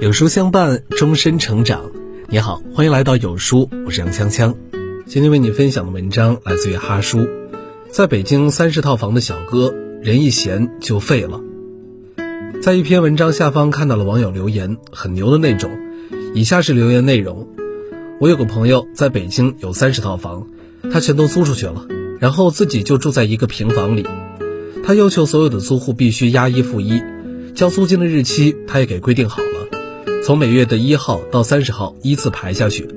有书相伴，终身成长。你好，欢迎来到有书，我是杨锵锵。今天为你分享的文章来自于哈书。在北京三十套房的小哥，人一闲就废了。在一篇文章下方看到了网友留言，很牛的那种。以下是留言内容：我有个朋友在北京有三十套房，他全都租出去了，然后自己就住在一个平房里。他要求所有的租户必须押一付一，交租金的日期他也给规定好。从每月的一号到三十号依次排下去，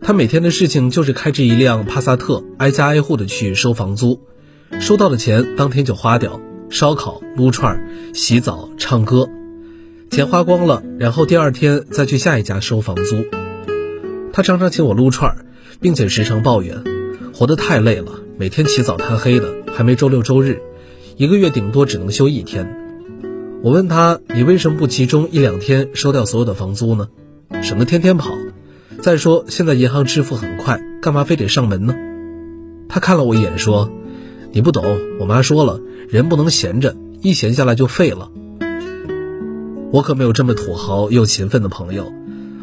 他每天的事情就是开着一辆帕萨特挨家挨户的去收房租，收到的钱当天就花掉，烧烤、撸串、洗澡、唱歌，钱花光了，然后第二天再去下一家收房租。他常常请我撸串，并且时常抱怨，活得太累了，每天起早贪黑的，还没周六周日，一个月顶多只能休一天。我问他：“你为什么不集中一两天收掉所有的房租呢？省得天天跑。再说现在银行支付很快，干嘛非得上门呢？”他看了我一眼说：“你不懂，我妈说了，人不能闲着，一闲下来就废了。”我可没有这么土豪又勤奋的朋友。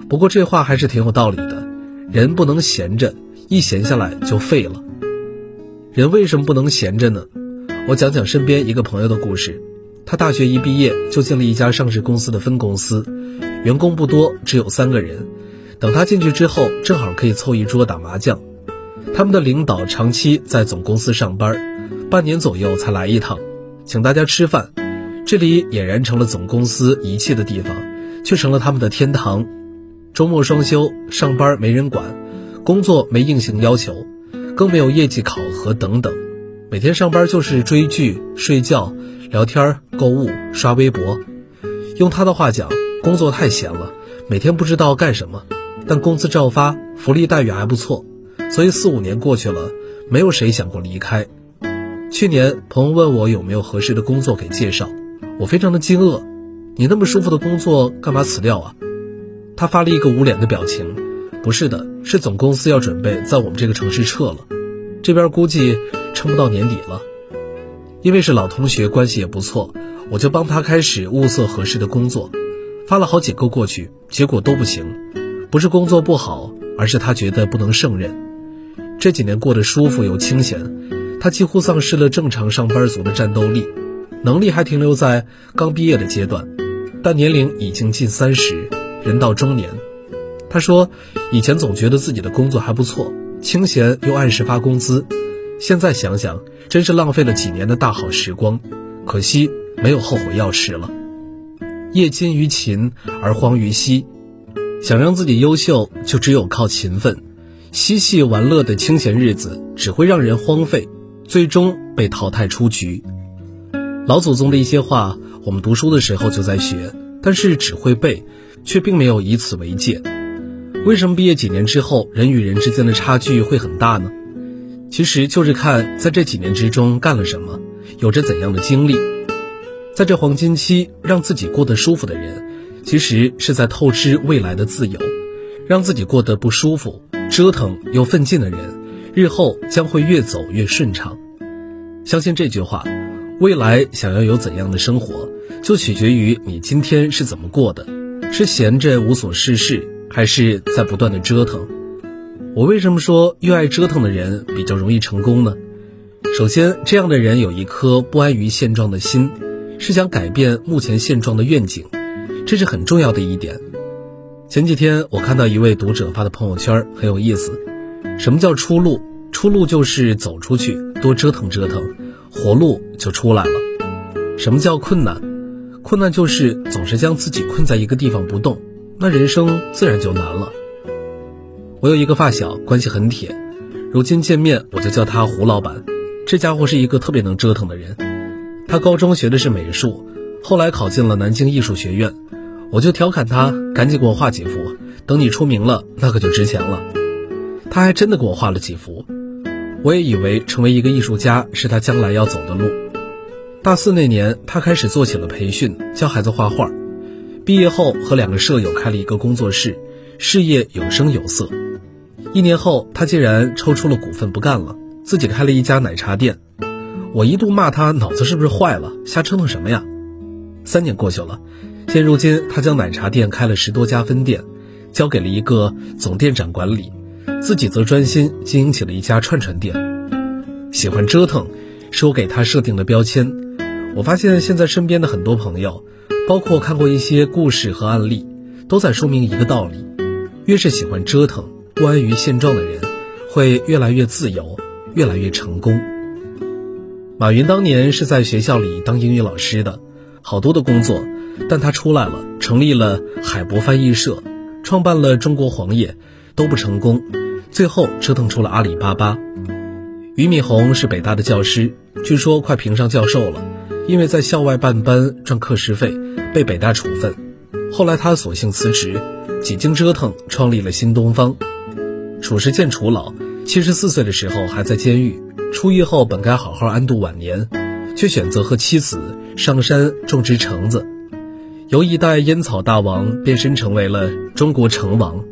不过这话还是挺有道理的，人不能闲着，一闲下来就废了。人为什么不能闲着呢？我讲讲身边一个朋友的故事。他大学一毕业就进了一家上市公司的分公司，员工不多，只有三个人。等他进去之后，正好可以凑一桌打麻将。他们的领导长期在总公司上班，半年左右才来一趟，请大家吃饭。这里俨然成了总公司遗弃的地方，却成了他们的天堂。周末双休，上班没人管，工作没硬性要求，更没有业绩考核等等。每天上班就是追剧、睡觉。聊天、购物、刷微博，用他的话讲，工作太闲了，每天不知道干什么，但工资照发，福利待遇还不错，所以四五年过去了，没有谁想过离开。去年朋友问我有没有合适的工作给介绍，我非常的惊愕，你那么舒服的工作干嘛辞掉啊？他发了一个捂脸的表情，不是的，是总公司要准备在我们这个城市撤了，这边估计撑不到年底了。因为是老同学，关系也不错，我就帮他开始物色合适的工作，发了好几个过去，结果都不行。不是工作不好，而是他觉得不能胜任。这几年过得舒服又清闲，他几乎丧失了正常上班族的战斗力，能力还停留在刚毕业的阶段，但年龄已经近三十，人到中年。他说，以前总觉得自己的工作还不错，清闲又按时发工资。现在想想，真是浪费了几年的大好时光，可惜没有后悔药吃了。业精于勤而荒于嬉，想让自己优秀，就只有靠勤奋。嬉戏玩乐的清闲日子只会让人荒废，最终被淘汰出局。老祖宗的一些话，我们读书的时候就在学，但是只会背，却并没有以此为戒。为什么毕业几年之后，人与人之间的差距会很大呢？其实就是看在这几年之中干了什么，有着怎样的经历。在这黄金期，让自己过得舒服的人，其实是在透支未来的自由；让自己过得不舒服、折腾又奋进的人，日后将会越走越顺畅。相信这句话，未来想要有怎样的生活，就取决于你今天是怎么过的：是闲着无所事事，还是在不断的折腾。我为什么说越爱折腾的人比较容易成功呢？首先，这样的人有一颗不安于现状的心，是想改变目前现状的愿景，这是很重要的一点。前几天我看到一位读者发的朋友圈很有意思。什么叫出路？出路就是走出去，多折腾折腾，活路就出来了。什么叫困难？困难就是总是将自己困在一个地方不动，那人生自然就难了。我有一个发小，关系很铁，如今见面我就叫他胡老板。这家伙是一个特别能折腾的人。他高中学的是美术，后来考进了南京艺术学院。我就调侃他，赶紧给我画几幅，等你出名了，那可就值钱了。他还真的给我画了几幅。我也以为成为一个艺术家是他将来要走的路。大四那年，他开始做起了培训，教孩子画画。毕业后，和两个舍友开了一个工作室，事业有声有色。一年后，他竟然抽出了股份不干了，自己开了一家奶茶店。我一度骂他脑子是不是坏了，瞎折腾什么呀？三年过去了，现如今，他将奶茶店开了十多家分店，交给了一个总店长管理，自己则专心经营起了一家串串店。喜欢折腾，是我给他设定的标签。我发现现在身边的很多朋友，包括看过一些故事和案例，都在说明一个道理：越是喜欢折腾、不安于现状的人，会越来越自由，越来越成功。马云当年是在学校里当英语老师的，好多的工作，但他出来了，成立了海博翻译社，创办了中国黄页，都不成功，最后折腾出了阿里巴巴。俞敏洪是北大的教师，据说快评上教授了，因为在校外办班赚课时费，被北大处分。后来他索性辞职，几经折腾，创立了新东方。褚时健褚老七十四岁的时候还在监狱。出狱后本该好好安度晚年，却选择和妻子上山种植橙子，由一代烟草大王变身成为了中国橙王。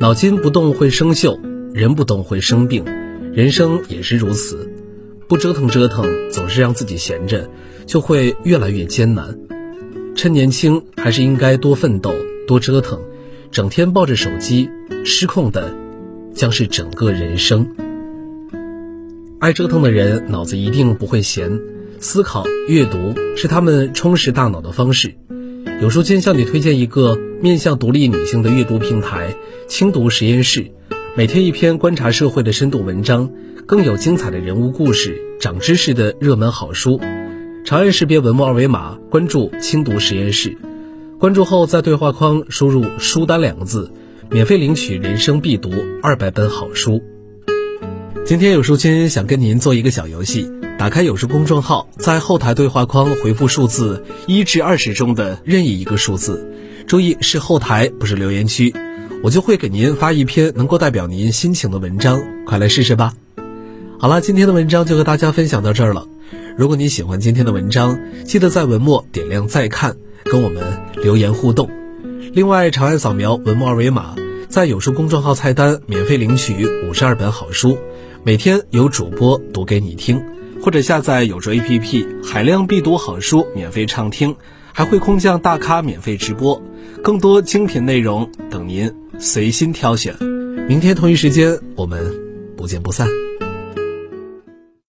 脑筋不动会生锈，人不动会生病，人生也是如此。不折腾折腾，总是让自己闲着，就会越来越艰难。趁年轻，还是应该多奋斗、多折腾。整天抱着手机，失控的将是整个人生。爱折腾的人脑子一定不会闲，思考、阅读是他们充实大脑的方式。有书君向你推荐一个面向独立女性的阅读平台——轻读实验室，每天一篇观察社会的深度文章，更有精彩的人物故事、长知识的热门好书。长按识别文末二维码关注轻读实验室，关注后在对话框输入“书单”两个字，免费领取人生必读二百本好书。今天有书君想跟您做一个小游戏，打开有书公众号，在后台对话框回复数字一至二十中的任意一个数字，注意是后台不是留言区，我就会给您发一篇能够代表您心情的文章，快来试试吧。好了，今天的文章就和大家分享到这儿了。如果你喜欢今天的文章，记得在文末点亮再看，跟我们留言互动。另外，长按扫描文末二维码，在有书公众号菜单免费领取五十二本好书。每天有主播读给你听，或者下载有书 APP，海量必读好书免费畅听，还会空降大咖免费直播，更多精品内容等您随心挑选。明天同一时间，我们不见不散。